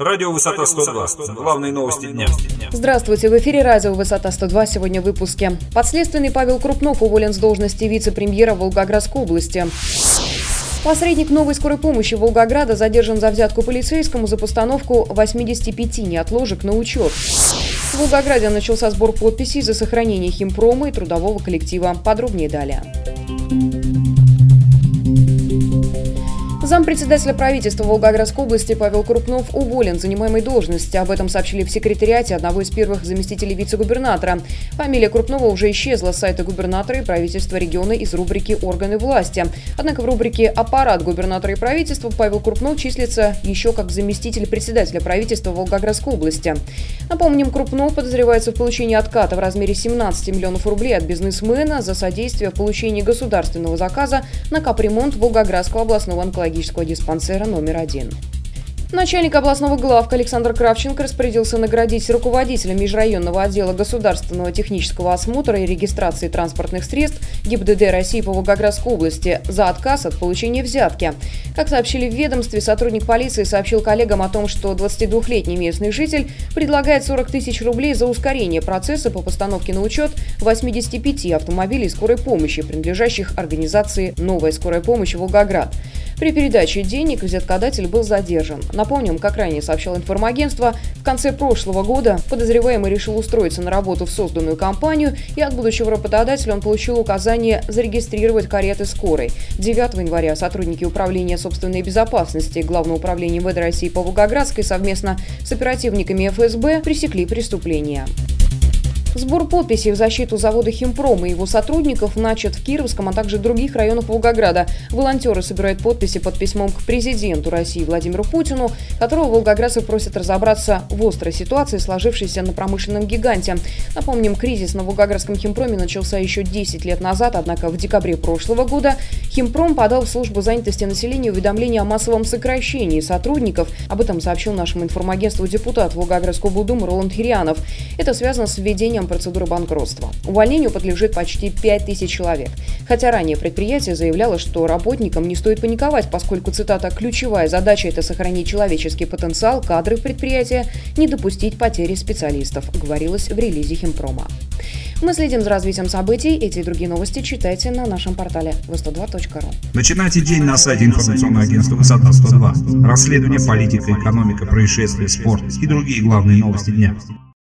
Радио «Высота 102». Главные новости дня. Здравствуйте, в эфире радио «Высота 102». Сегодня в выпуске. Подследственный Павел Крупнов уволен с должности вице-премьера Волгоградской области. Посредник новой скорой помощи Волгограда задержан за взятку полицейскому за постановку 85 неотложек на учет. В Волгограде начался сбор подписей за сохранение химпрома и трудового коллектива. Подробнее далее. Зампредседателя правительства Волгоградской области Павел Крупнов уволен с занимаемой должности. Об этом сообщили в секретариате одного из первых заместителей вице-губернатора. Фамилия Крупнова уже исчезла с сайта губернатора и правительства региона из рубрики «Органы власти». Однако в рубрике «Аппарат губернатора и правительства» Павел Крупнов числится еще как заместитель председателя правительства Волгоградской области. Напомним, Крупнов подозревается в получении отката в размере 17 миллионов рублей от бизнесмена за содействие в получении государственного заказа на капремонт Волгоградского областного онкологического онкологического диспансера номер один. Начальник областного главка Александр Кравченко распорядился наградить руководителя межрайонного отдела государственного технического осмотра и регистрации транспортных средств ГИБДД России по Волгоградской области за отказ от получения взятки. Как сообщили в ведомстве, сотрудник полиции сообщил коллегам о том, что 22-летний местный житель предлагает 40 тысяч рублей за ускорение процесса по постановке на учет 85 автомобилей скорой помощи, принадлежащих организации «Новая скорая помощь Волгоград». При передаче денег взяткодатель был задержан. Напомним, как ранее сообщал информагентство, в конце прошлого года подозреваемый решил устроиться на работу в созданную компанию, и от будущего работодателя он получил указание зарегистрировать кареты скорой. 9 января сотрудники Управления собственной безопасности Главного управления МВД России по Волгоградской совместно с оперативниками ФСБ пресекли преступление. Сбор подписей в защиту завода «Химпром» и его сотрудников начат в Кировском, а также других районах Волгограда. Волонтеры собирают подписи под письмом к президенту России Владимиру Путину, которого волгоградцы просят разобраться в острой ситуации, сложившейся на промышленном гиганте. Напомним, кризис на волгоградском «Химпроме» начался еще 10 лет назад, однако в декабре прошлого года «Химпром» подал в службу занятости населения уведомление о массовом сокращении сотрудников. Об этом сообщил нашему информагентству депутат Волгоградской облдумы Роланд Хирианов. Это связано с введением завершением процедуры банкротства. Увольнению подлежит почти 5000 человек. Хотя ранее предприятие заявляло, что работникам не стоит паниковать, поскольку, цитата, «ключевая задача – это сохранить человеческий потенциал, кадры в предприятии, не допустить потери специалистов», говорилось в релизе Химпрома. Мы следим за развитием событий. Эти и другие новости читайте на нашем портале v102.ru. Начинайте день на сайте информационного агентства «Высота 102». Расследование, политика, экономика, происшествия, спорт и другие главные новости дня.